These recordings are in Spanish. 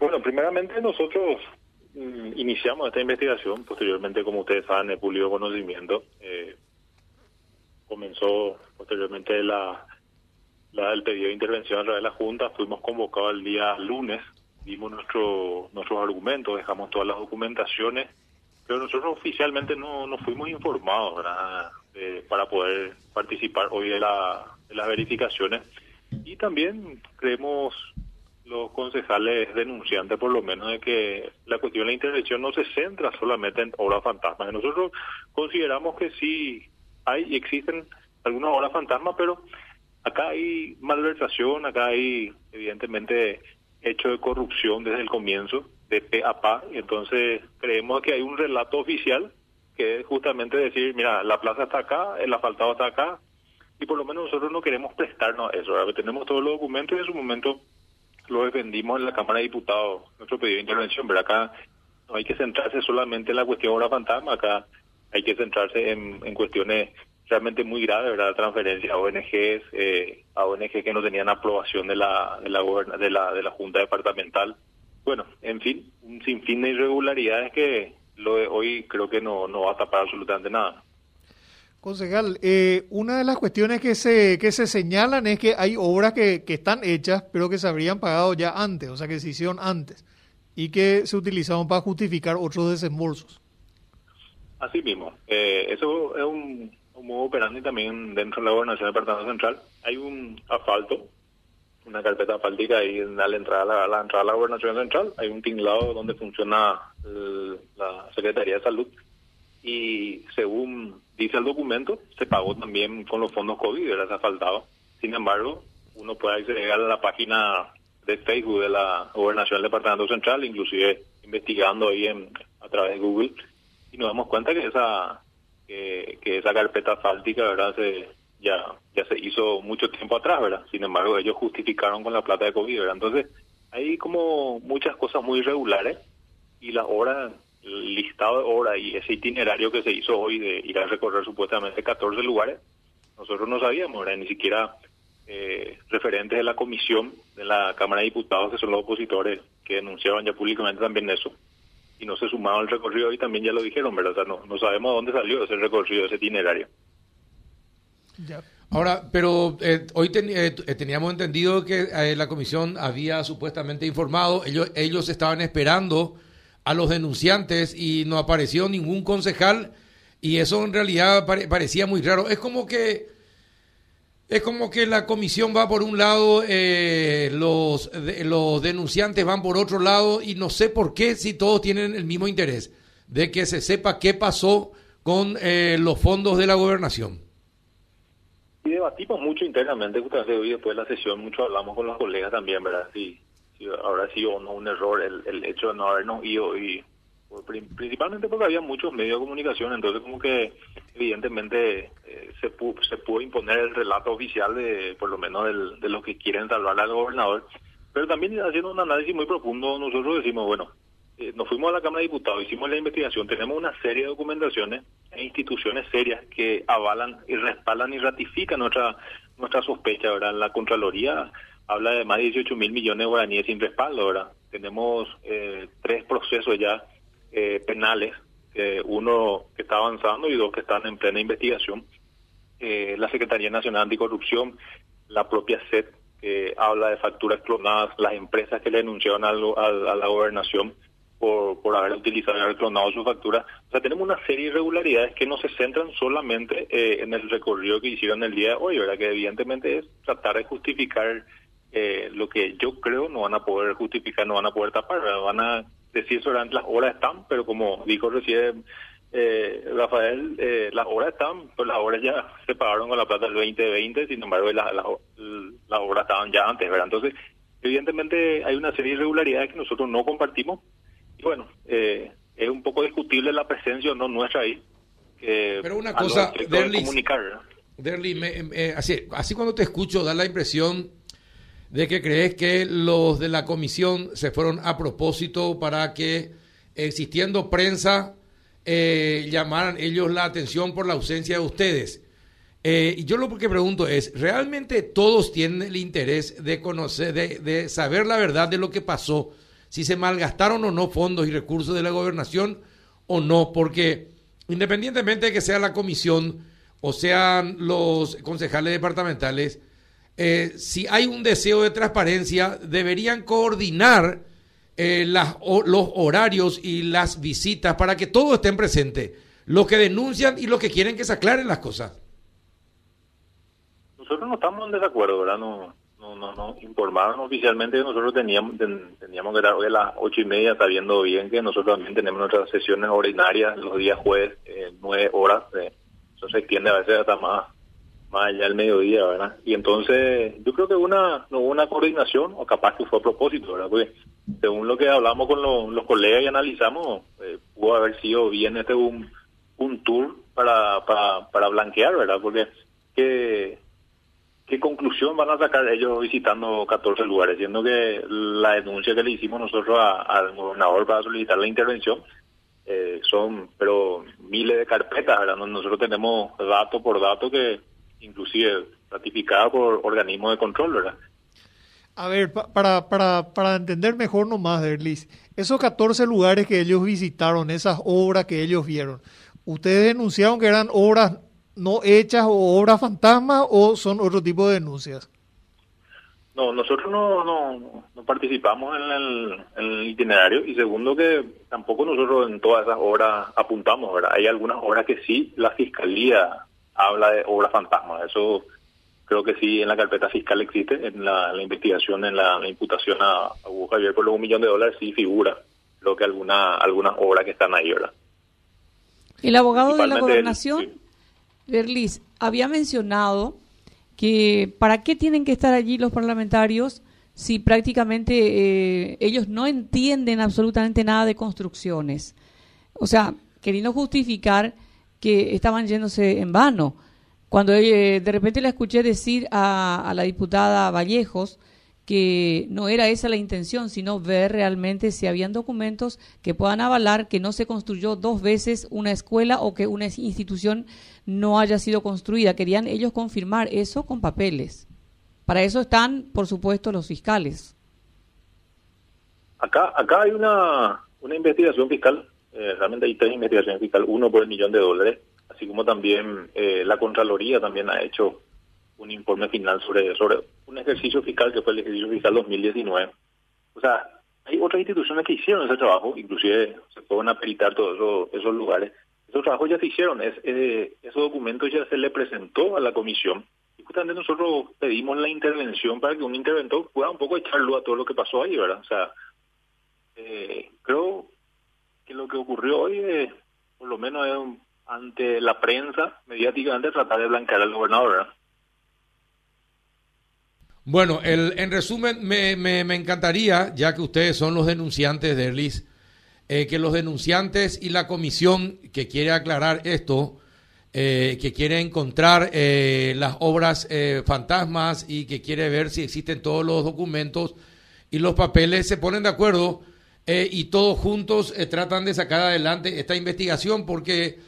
Bueno, primeramente nosotros mm, iniciamos esta investigación, posteriormente, como ustedes saben, el público conocimiento. Eh, comenzó posteriormente la, la, el pedido de intervención a través de la Junta, fuimos convocados el día lunes, dimos nuestro, nuestros argumentos, dejamos todas las documentaciones, pero nosotros oficialmente no, no fuimos informados ¿verdad? para poder participar hoy de, la, de las verificaciones. Y también creemos los concejales denunciantes, por lo menos, de que la cuestión de la intervención no se centra solamente en obras fantasmas. Nosotros consideramos que sí hay y existen algunas obras fantasmas, pero acá hay malversación, acá hay evidentemente hecho de corrupción desde el comienzo, de pe a pa, y entonces creemos que hay un relato oficial que es justamente decir, mira, la plaza está acá, el asfaltado está acá, y por lo menos nosotros no queremos prestarnos a eso, tenemos todos los documentos y en su momento lo defendimos en la Cámara de Diputados, nuestro pedido de intervención, pero acá no hay que centrarse solamente en la cuestión obra fantasma, acá hay que centrarse en, en cuestiones realmente muy graves, ¿verdad? Transferencia a ONGs, eh, a ONG que no tenían aprobación de la, de la, de la, de la Junta Departamental. Bueno, en fin, un sinfín de irregularidades que lo de hoy creo que no, no va a tapar absolutamente nada. Concejal, eh, una de las cuestiones que se, que se señalan es que hay obras que, que están hechas, pero que se habrían pagado ya antes, o sea, que se hicieron antes, y que se utilizaron para justificar otros desembolsos. Así mismo. Eh, eso es un, un modo operandi también dentro de la gobernación del Departamento Central. Hay un asfalto, una carpeta asfáltica ahí en la entrada, a la, entrada de la gobernación central. Hay un tinglado donde funciona la Secretaría de Salud. Y según dice el documento, se pagó también con los fondos COVID, era asfaltado. Sin embargo, uno puede acceder a la página de Facebook de la gobernación del Departamento Central, inclusive investigando ahí en, a través de Google, y nos damos cuenta que esa que, esa carpeta asfáltica verdad se ya ya se hizo mucho tiempo atrás verdad sin embargo ellos justificaron con la plata de covid entonces hay como muchas cosas muy irregulares y la hora el listado de hora y ese itinerario que se hizo hoy de ir a recorrer supuestamente 14 lugares nosotros no sabíamos ¿verdad? ni siquiera eh, referentes de la comisión de la Cámara de Diputados que son los opositores que denunciaban ya públicamente también eso y no se sumaron al recorrido y también ya lo dijeron, ¿verdad? O sea, no, no sabemos dónde salió ese recorrido, ese itinerario. Ahora, pero eh, hoy eh, teníamos entendido que eh, la comisión había supuestamente informado, ellos, ellos estaban esperando a los denunciantes y no apareció ningún concejal y eso en realidad parecía muy raro. Es como que es como que la comisión va por un lado, eh, los, los denunciantes van por otro lado y no sé por qué si todos tienen el mismo interés de que se sepa qué pasó con eh, los fondos de la gobernación. Y debatimos mucho internamente, justamente hoy después de la sesión, mucho hablamos con los colegas también, ¿verdad? Si, si habrá sido o no un error el, el hecho de no habernos ido y principalmente porque había muchos medios de comunicación, entonces como que evidentemente eh, se, pudo, se pudo imponer el relato oficial de por lo menos del, de los que quieren salvar al gobernador, pero también haciendo un análisis muy profundo nosotros decimos, bueno, eh, nos fuimos a la Cámara de Diputados, hicimos la investigación, tenemos una serie de documentaciones e instituciones serias que avalan y respaldan y ratifican nuestra nuestra sospecha, ¿verdad? La Contraloría habla de más de 18 mil millones de guaraníes sin respaldo, ¿verdad? Tenemos eh, tres procesos ya eh, penales, uno que está avanzando y dos que están en plena investigación. Eh, la Secretaría Nacional Anticorrupción, la propia SED, que habla de facturas clonadas, las empresas que le denunciaron a, la gobernación por, por haber utilizado haber clonado su factura. O sea, tenemos una serie de irregularidades que no se centran solamente eh, en el recorrido que hicieron el día de hoy, ¿verdad? Que evidentemente es tratar de justificar lo que yo creo no van a poder justificar, no van a poder tapar, van a decir solamente las horas están, pero como dijo recién eh, Rafael, eh, las horas están, pues las horas ya se pagaron con la plata del 2020, sin embargo las las horas estaban ya antes, ¿verdad? Entonces, evidentemente hay una serie de irregularidades que nosotros no compartimos y bueno, eh, es un poco discutible la presencia o no nuestra ahí. pero una cosa, Derlis, así, así cuando te escucho da la impresión de que crees que los de la comisión se fueron a propósito para que, existiendo prensa, eh, llamaran ellos la atención por la ausencia de ustedes. Eh, y yo lo que pregunto es, ¿realmente todos tienen el interés de conocer, de, de, saber la verdad de lo que pasó? si se malgastaron o no fondos y recursos de la gobernación o no, porque independientemente de que sea la comisión o sean los concejales departamentales, eh, si hay un deseo de transparencia, deberían coordinar eh, las, los horarios y las visitas para que todos estén presentes, los que denuncian y los que quieren que se aclaren las cosas. Nosotros no estamos en desacuerdo, ¿verdad? No, no, no, no informaron oficialmente que nosotros teníamos, teníamos que dar hoy a las ocho y media, sabiendo bien que nosotros también tenemos nuestras sesiones ordinarias los días jueves, eh, nueve horas, eh, eso se extiende a veces hasta más, más allá del mediodía, ¿verdad? Y entonces yo creo que una, no hubo una coordinación, o capaz que fue a propósito, ¿verdad? Porque según lo que hablamos con los colegas y analizamos, eh, pudo haber sido bien este un, un tour para, para, para blanquear, ¿verdad? Porque que ¿Qué conclusión van a sacar ellos visitando 14 lugares? Siendo que la denuncia que le hicimos nosotros al gobernador para solicitar la intervención eh, son, pero miles de carpetas, ¿verdad? Nosotros tenemos dato por dato que inclusive ratificada por organismos de control, ¿verdad? A ver, para, para, para entender mejor nomás, Derlis, esos 14 lugares que ellos visitaron, esas obras que ellos vieron, ¿ustedes denunciaron que eran obras no hechas o obras fantasma o son otro tipo de denuncias? No, nosotros no, no, no participamos en el, itinerario y segundo que tampoco nosotros en todas esas obras apuntamos, ¿verdad? Hay algunas obras que sí la fiscalía habla de obras fantasmas, eso creo que sí en la carpeta fiscal existe, en la, investigación, en la, imputación a, Hugo Javier por los un millón de dólares sí figura lo que alguna, algunas obras que están ahí, ¿verdad? ¿El abogado de la gobernación? Berlis, había mencionado que para qué tienen que estar allí los parlamentarios si prácticamente eh, ellos no entienden absolutamente nada de construcciones. O sea, queriendo justificar que estaban yéndose en vano. Cuando eh, de repente le escuché decir a, a la diputada Vallejos que no era esa la intención, sino ver realmente si habían documentos que puedan avalar que no se construyó dos veces una escuela o que una institución no haya sido construida. Querían ellos confirmar eso con papeles. Para eso están, por supuesto, los fiscales. Acá, acá hay una, una investigación fiscal, eh, realmente hay tres investigaciones fiscales, uno por el millón de dólares, así como también eh, la Contraloría también ha hecho un informe final sobre, sobre un ejercicio fiscal que fue el ejercicio fiscal 2019. O sea, hay otras instituciones que hicieron ese trabajo, inclusive se pueden aperitar todos esos, lugares. Esos trabajos ya se hicieron, es, eh, esos documentos ya se le presentó a la comisión y justamente nosotros pedimos la intervención para que un interventor pueda un poco echar luz a todo lo que pasó ahí, ¿verdad? O sea, eh, creo que lo que ocurrió hoy, por lo menos ante la prensa, mediáticamente, tratar de blanquear al gobernador. Bueno, el, en resumen, me, me, encantaría, ya que ustedes son los denunciantes de Erlis, eh, que los denunciantes y la comisión que quiere aclarar esto, eh, que quiere encontrar eh, las obras fantasmas y que quiere ver si existen todos los documentos y los papeles, se ponen de acuerdo y todos juntos tratan de sacar adelante esta investigación porque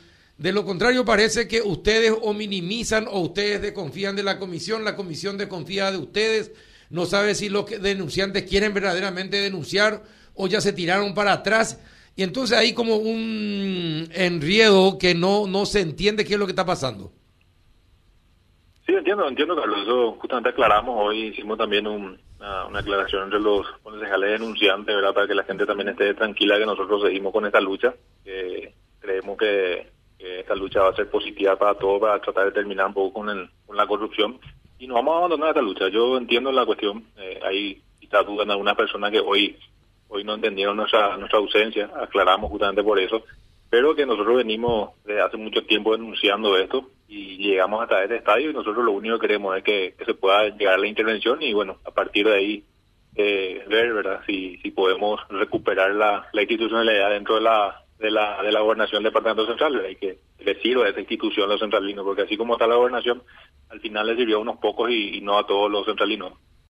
de lo contrario, parece que ustedes o minimizan o ustedes desconfían de la comisión, la comisión desconfía de ustedes, no sabe si los denunciantes quieren verdaderamente denunciar o ya se tiraron para atrás. Y entonces hay como un enriedo que no, no se entiende qué es lo que está pasando. Sí, entiendo, entiendo, Carlos. Eso justamente aclaramos hoy, hicimos también una, aclaración entre los concejales denunciantes, ¿verdad? Para que la gente también esté tranquila que nosotros seguimos con esta lucha. que creemos que esta lucha va a ser positiva para todos, para tratar de terminar un poco con, el, con la corrupción. Y no vamos a abandonar esta lucha. Yo entiendo la cuestión. Eh, hay quizás dudas en algunas personas que hoy hoy no entendieron nuestra nuestra ausencia. Aclaramos justamente por eso. Pero que nosotros venimos desde hace mucho tiempo denunciando esto y llegamos hasta este estadio y nosotros lo único que queremos es que, se pueda llegar a la intervención y bueno, a partir de ahí eh, ver, ¿verdad? Si, si podemos recuperar la, la institucionalidad dentro de la de la, de la gobernación del departamento central, hay que le sirva a esa institución a los centralinos, porque así como está la gobernación, al final le sirvió a unos pocos y no a todos los centralinos.